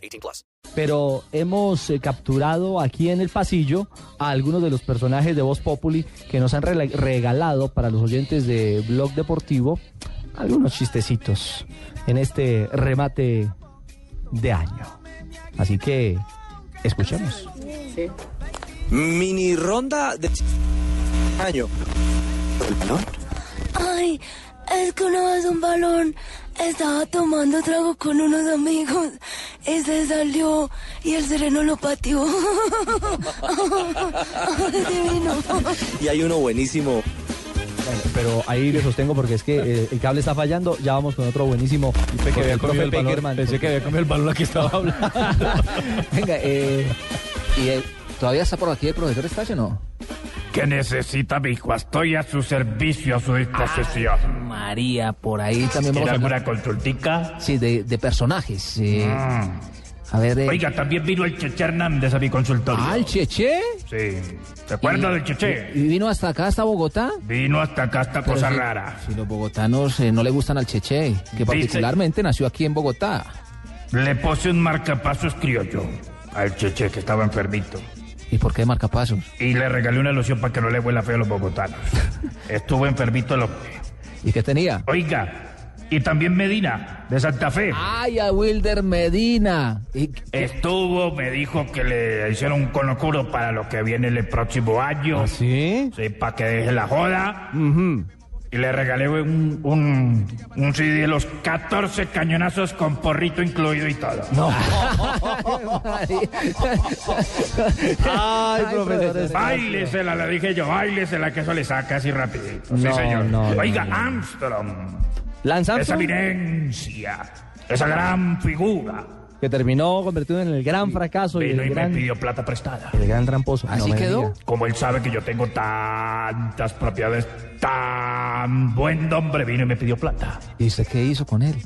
18 plus. Pero hemos eh, capturado aquí en el pasillo a algunos de los personajes de Voz Populi que nos han regalado para los oyentes de Blog Deportivo algunos chistecitos en este remate de año. Así que escuchemos. Mini ronda de año. Ay, es que una vez un balón estaba tomando trago con unos amigos y se salió y el sereno lo pateó. Divino. Y hay uno buenísimo. Bueno, pero ahí le sostengo porque es que eh, el cable está fallando. Ya vamos con otro buenísimo. que Con había comido el balón. Pensé que había comido el balón aquí estaba hablando. Venga, eh, ¿y todavía está por aquí el profesor Estacio no? ¿Qué necesita, mijo? Estoy a su servicio, a su disposición. María, por ahí también ¿Tiene vamos a hablar. alguna consultica? Sí, de, de personajes. eh, A ver, eh, Oiga, también vino el Cheche Hernández a mi consultorio. Ah, el Cheche. Sí. ¿Te acuerdas del Cheche? ¿Y vino hasta acá, hasta Bogotá? Vino hasta acá esta Pero cosa si- rara. Si los bogotanos eh, no le gustan al Cheche, que particularmente nació aquí en Bogotá. Le puse un marcapasos criollo al Cheche que estaba enfermito. ¿Y por qué marcapasos? Y le regalé una loción para que no le huela feo a los bogotanos. Estuvo enfermito el hombre. ¿Y qué tenía? Oiga, y también Medina, de Santa Fe. ¡Ay, a Wilder Medina! ¿Y Estuvo, me dijo que le hicieron un conocuro para lo que viene el próximo año. ¿Sí? Sí, para que deje la joda. Y le regalé un, un, un CD de los 14 cañonazos con porrito incluido y todo. No. Ay, profesor. Báilesela, le dije yo, báilesela, que eso le saca así rapidito. sí, No, señor. no, no, Oiga, no. Armstrong, Lance esa eminencia, esa gran figura, que terminó convertido en el gran fracaso y vino el y me gran, pidió plata prestada. el gran tramposo. ¿Así No me quedó? diga. Como él sabe que yo tengo tantas propiedades, tan buen hombre, vino y me pidió plata. ¿Y usted qué hizo con él?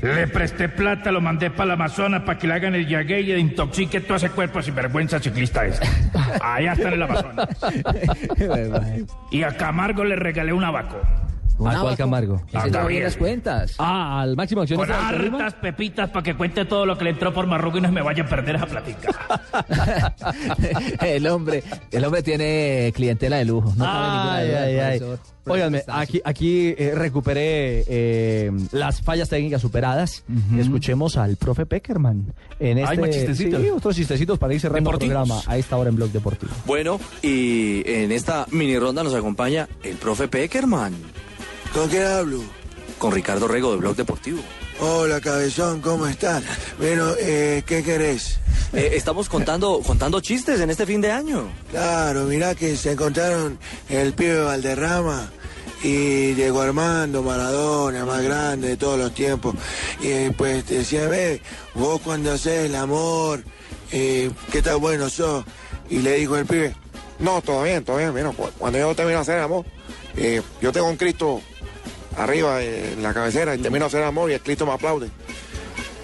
Le presté plata, lo mandé para el Amazonas para que le hagan el yagué y le intoxique todo ese cuerpo sin vergüenza ciclista ese. Allá está en el Amazonas. Y a Camargo le regalé un abaco. ¿Un ¿A cuál? Camargo? A no Gabriel. dio las cuentas. Ah, al máximo Con accionista del Tolima. hartas pepitas para que cuente todo lo que le entró por marrugo y no se me vaya a perder esa platica. el hombre, el hombre tiene clientela de lujo. No cabe ninguna Ay, duda, ay, ay. profesor. Óiganme, Profesor aquí, aquí eh, recuperé eh, las fallas técnicas superadas. Escuchemos al profe Peckerman. En este, Ay, más chistecitos. Sí, otros chistecitos para ir cerrando el Deportivos. programa a esta hora en Blog Deportivo. Bueno, y en esta mini ronda nos acompaña el profe Peckerman. ¿Con quién hablo? Con Ricardo Rego de Blog Deportivo. Hola, cabezón, ¿cómo estás? Bueno, eh, ¿qué querés? Eh, estamos contando, contando chistes en este fin de año. Claro, mirá que se encontraron el pibe Valderrama y Diego Armando Maradona, más grande de todos los tiempos. Y eh, pues te decía, ve, vos cuando haces el amor, eh, ¿qué tan bueno sos? Y le dijo el pibe, no, todo bien, todo bien, cu- cuando yo termino de hacer el amor, eh, yo tengo un Cristo arriba eh, en la cabecera y termino de hacer amor y el Cristo me aplaude.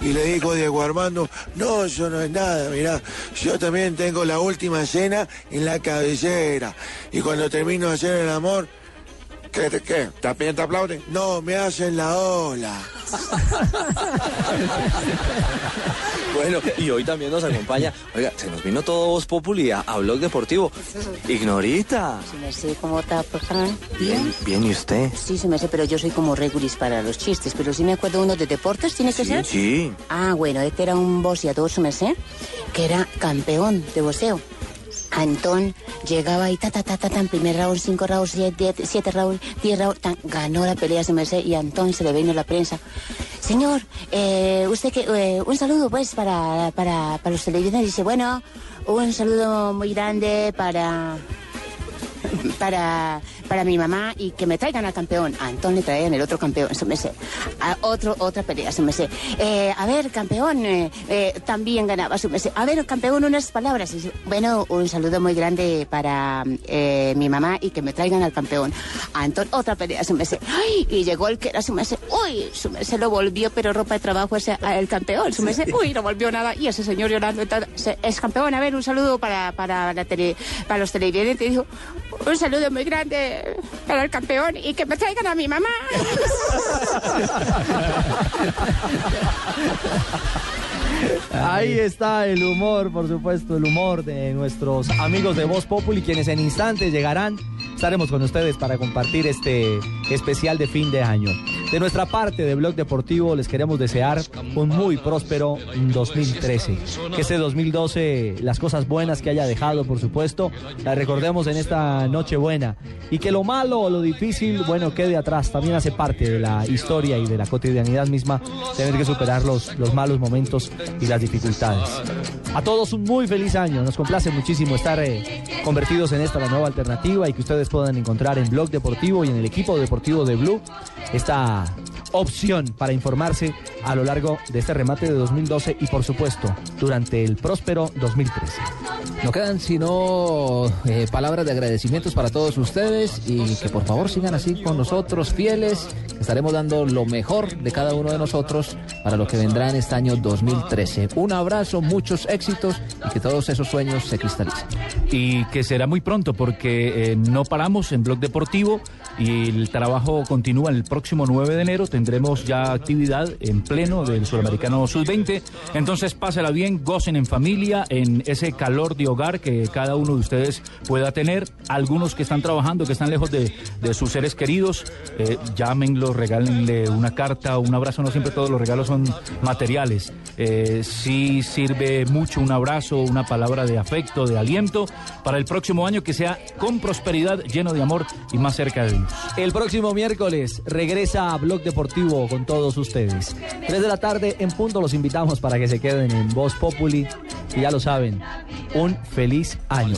Y le dijo Diego Armando, no, eso no es nada, mirá, yo también tengo la última cena en la cabecera. Y cuando termino de hacer el amor, ¿qué? te- ¿Qué? ¿También te aplauden? No, me hacen la ola. Bueno, y hoy también nos acompaña, oiga, se nos vino todo Voz Populi a, a Blog Deportivo. Ignorita. Sí, me sé cómo está, por favor. Bien, bien, ¿y usted? Sí, se me sé, pero yo soy como regulis para los chistes. Pero sí me acuerdo uno de deportes, ¿tiene que Sí, ser? sí. Ah, bueno, este era un boxeador, su merced, que era campeón de boxeo. Antón llegaba y ta, ta, ta, ta, tan, primer round, cinco rounds, siete, diez, siete rounds, diez rounds, tan, ganó la pelea, su merced, y Antón se le vino la prensa. Señor, eh, usted que, eh, un saludo pues para, para, para los televidentes. Dice, bueno, un saludo muy grande para... para, para mi mamá y que me traigan al campeón. A Antón le traían el otro campeón, eso me sé. A otro, otra pelea, eso me sé. Eh, a ver, campeón, eh, eh, también ganaba, eso me sé. A ver, campeón, unas palabras. Bueno, un saludo muy grande para eh, mi mamá y que me traigan al campeón. A Antón, otra pelea, eso me sé. Ay, y llegó el que era su merced. Uy, su merced lo volvió, pero ropa de trabajo ese, el campeón. Su merced, uy, no volvió nada. Y ese señor llorando. Es campeón, a ver, un saludo para, para, la tele, para los televidentes. Dijo, un saludo muy grande para el campeón y que me traigan a mi mamá. Ahí está el humor, por supuesto, el humor de nuestros amigos de Voz Populi, quienes en instantes llegarán. Estaremos con ustedes para compartir este especial de fin de año. De nuestra parte de Blog Deportivo les queremos desear un muy próspero 2013. Que este 2012 las cosas buenas que haya dejado, por supuesto, las recordemos en esta noche buena. Y que lo malo o lo difícil, bueno, quede atrás. También hace parte de la historia y de la cotidianidad misma tener que superar los, los malos momentos y las dificultades. A todos un muy feliz año. Nos complace muchísimo estar eh, convertidos en esta la nueva alternativa y que ustedes puedan encontrar en Blog Deportivo y en el equipo deportivo de Blue esta opción para informarse a lo largo de este remate de 2012 y por supuesto durante el próspero 2013. No quedan sino eh, palabras de agradecimientos para todos ustedes y que por favor sigan así con nosotros, fieles, estaremos dando lo mejor de cada uno de nosotros para lo que vendrá en este año 2013. Un abrazo, muchos éxitos y que todos esos sueños se cristalicen. Y que será muy pronto porque eh, no paramos en Blog Deportivo y el trabajo continúa el próximo 9 de enero. Tendremos ya actividad en pleno del Sudamericano Sub-20. Entonces pásela bien, gocen en familia, en ese calor de hogar que cada uno de ustedes pueda tener. Algunos que están trabajando, que están lejos de, de sus seres queridos, eh, llámenlos, regálenle una carta, un abrazo. No siempre todos los regalos son materiales. Eh, sí sirve mucho un abrazo, una palabra de afecto, de aliento para el próximo año que sea con prosperidad, lleno de amor y más cerca de Dios. El próximo miércoles regresa a Blog Deportivo con todos ustedes. Tres de la tarde en punto los invitamos para que se queden en Voz Populi. Y ya lo saben, un feliz año.